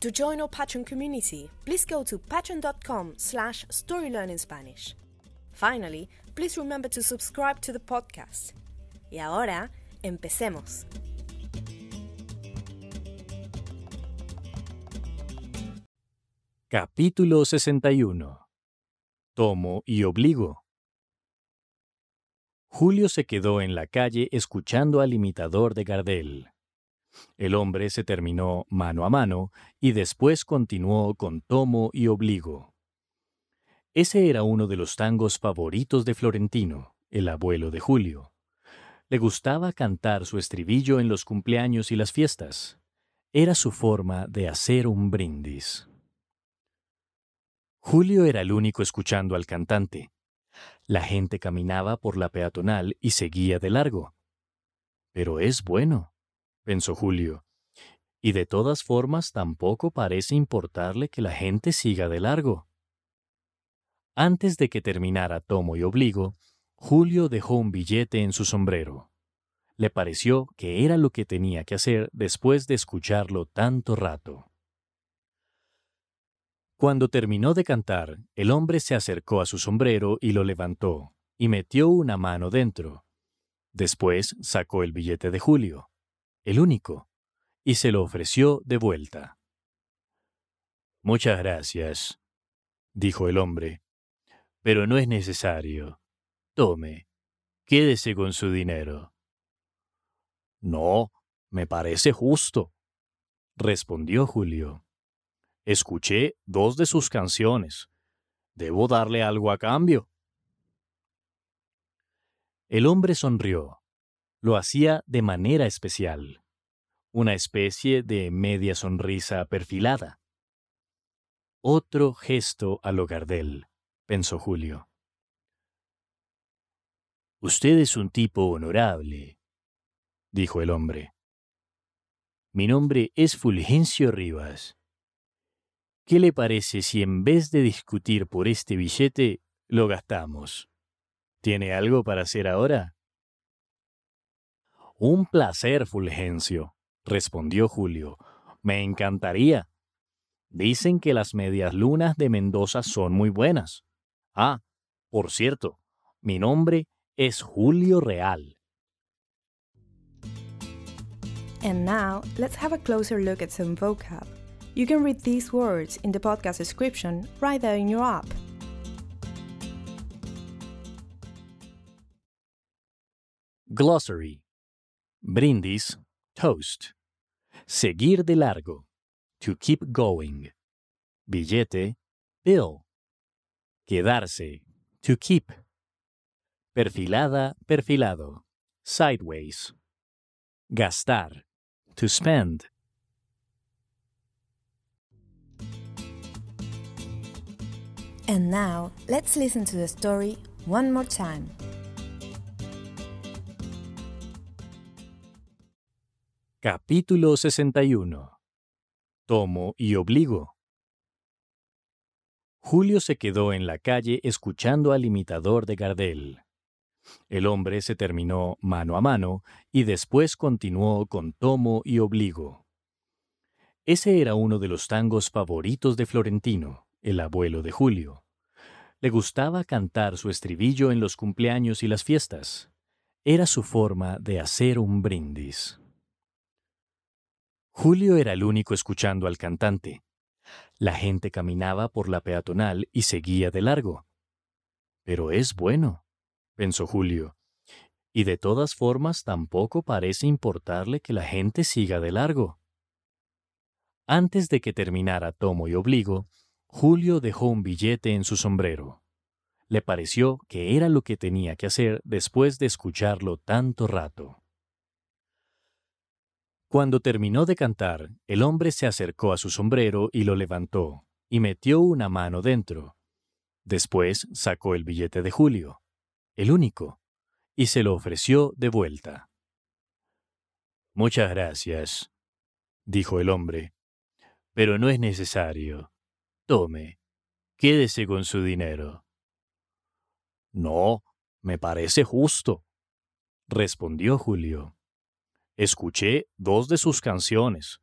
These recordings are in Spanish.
To join our Patreon community, please go to patreon.com slash storylearningspanish. Finally, please remember to subscribe to the podcast. Y ahora, empecemos. Capítulo 61 Tomo y obligo. Julio se quedó en la calle escuchando al imitador de Gardel. El hombre se terminó mano a mano y después continuó con tomo y obligo. Ese era uno de los tangos favoritos de Florentino, el abuelo de Julio. Le gustaba cantar su estribillo en los cumpleaños y las fiestas. Era su forma de hacer un brindis. Julio era el único escuchando al cantante. La gente caminaba por la peatonal y seguía de largo. Pero es bueno, pensó Julio. Y de todas formas tampoco parece importarle que la gente siga de largo. Antes de que terminara tomo y obligo, Julio dejó un billete en su sombrero. Le pareció que era lo que tenía que hacer después de escucharlo tanto rato. Cuando terminó de cantar, el hombre se acercó a su sombrero y lo levantó, y metió una mano dentro. Después sacó el billete de Julio, el único, y se lo ofreció de vuelta. Muchas gracias, dijo el hombre, pero no es necesario. Tome, quédese con su dinero. No, me parece justo, respondió Julio. Escuché dos de sus canciones. ¿Debo darle algo a cambio? El hombre sonrió. Lo hacía de manera especial. Una especie de media sonrisa perfilada. Otro gesto a lo Gardel, pensó Julio. Usted es un tipo honorable, dijo el hombre. Mi nombre es Fulgencio Rivas. ¿Qué le parece si en vez de discutir por este billete, lo gastamos? ¿Tiene algo para hacer ahora? Un placer, Fulgencio, respondió Julio. Me encantaría. Dicen que las medias lunas de Mendoza son muy buenas. Ah, por cierto, mi nombre es Julio Real. And now, let's have a closer look at some vocab. You can read these words in the podcast description right there in your app. Glossary Brindis, toast. Seguir de largo, to keep going. Billete, bill. Quedarse, to keep. Perfilada, perfilado, sideways. Gastar, to spend. And now, let's listen to the story one more time. Capítulo 61 Tomo y obligo. Julio se quedó en la calle escuchando al imitador de Gardel. El hombre se terminó mano a mano y después continuó con tomo y obligo. Ese era uno de los tangos favoritos de Florentino, el abuelo de Julio. Le gustaba cantar su estribillo en los cumpleaños y las fiestas. Era su forma de hacer un brindis. Julio era el único escuchando al cantante. La gente caminaba por la peatonal y seguía de largo. Pero es bueno, pensó Julio. Y de todas formas tampoco parece importarle que la gente siga de largo. Antes de que terminara tomo y obligo, Julio dejó un billete en su sombrero. Le pareció que era lo que tenía que hacer después de escucharlo tanto rato. Cuando terminó de cantar, el hombre se acercó a su sombrero y lo levantó, y metió una mano dentro. Después sacó el billete de Julio, el único, y se lo ofreció de vuelta. Muchas gracias, dijo el hombre, pero no es necesario. Tome, quédese con su dinero. No, me parece justo, respondió Julio. Escuché dos de sus canciones.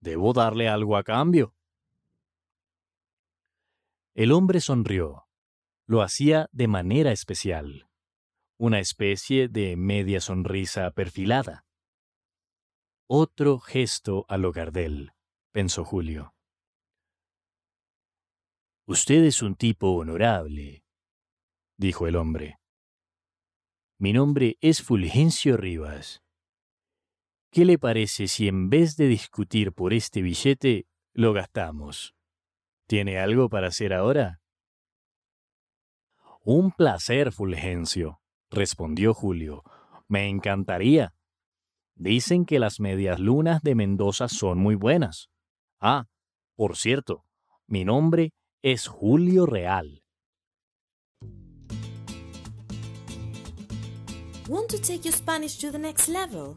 Debo darle algo a cambio. El hombre sonrió. Lo hacía de manera especial una especie de media sonrisa perfilada. Otro gesto hogar él, pensó Julio. Usted es un tipo honorable, dijo el hombre. Mi nombre es Fulgencio Rivas. ¿Qué le parece si en vez de discutir por este billete, lo gastamos? ¿Tiene algo para hacer ahora? Un placer, Fulgencio, respondió Julio. Me encantaría. Dicen que las medias lunas de Mendoza son muy buenas. Ah, por cierto, mi nombre es Julio Real. Want to take your Spanish to the next level?